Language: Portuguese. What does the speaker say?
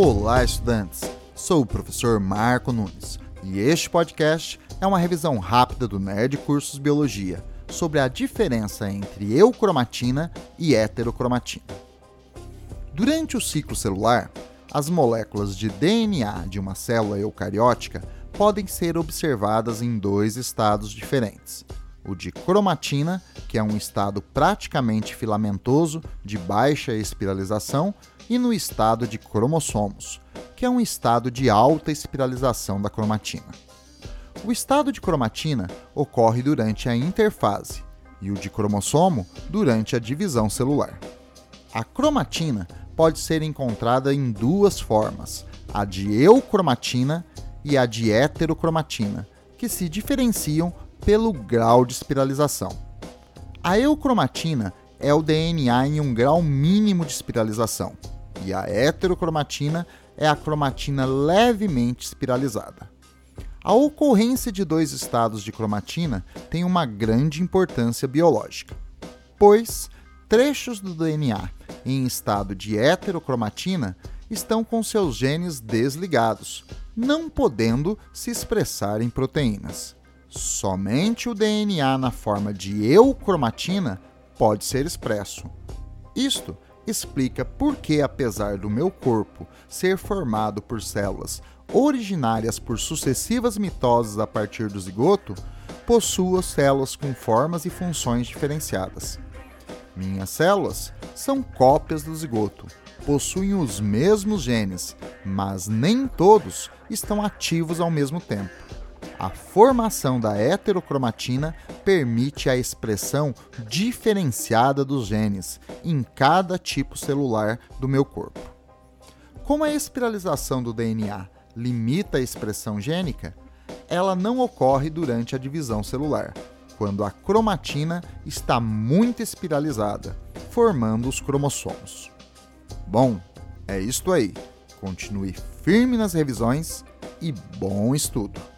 Olá, estudantes! Sou o professor Marco Nunes e este podcast é uma revisão rápida do Nerd Cursos Biologia sobre a diferença entre eucromatina e heterocromatina. Durante o ciclo celular, as moléculas de DNA de uma célula eucariótica podem ser observadas em dois estados diferentes: o de cromatina, que é um estado praticamente filamentoso de baixa espiralização, e no estado de cromossomos, que é um estado de alta espiralização da cromatina. O estado de cromatina ocorre durante a interfase e o de cromossomo durante a divisão celular. A cromatina pode ser encontrada em duas formas, a de eucromatina e a de heterocromatina, que se diferenciam pelo grau de espiralização. A eucromatina é o DNA em um grau mínimo de espiralização, e a heterocromatina é a cromatina levemente espiralizada. A ocorrência de dois estados de cromatina tem uma grande importância biológica, pois trechos do DNA em estado de heterocromatina estão com seus genes desligados, não podendo se expressar em proteínas. Somente o DNA na forma de eucromatina pode ser expresso. Isto explica por que, apesar do meu corpo ser formado por células originárias por sucessivas mitoses a partir do zigoto, possuo células com formas e funções diferenciadas. Minhas células são cópias do zigoto, possuem os mesmos genes, mas nem todos estão ativos ao mesmo tempo. A formação da heterocromatina permite a expressão diferenciada dos genes em cada tipo celular do meu corpo. Como a espiralização do DNA limita a expressão gênica, ela não ocorre durante a divisão celular, quando a cromatina está muito espiralizada, formando os cromossomos. Bom, é isto aí. Continue firme nas revisões e bom estudo!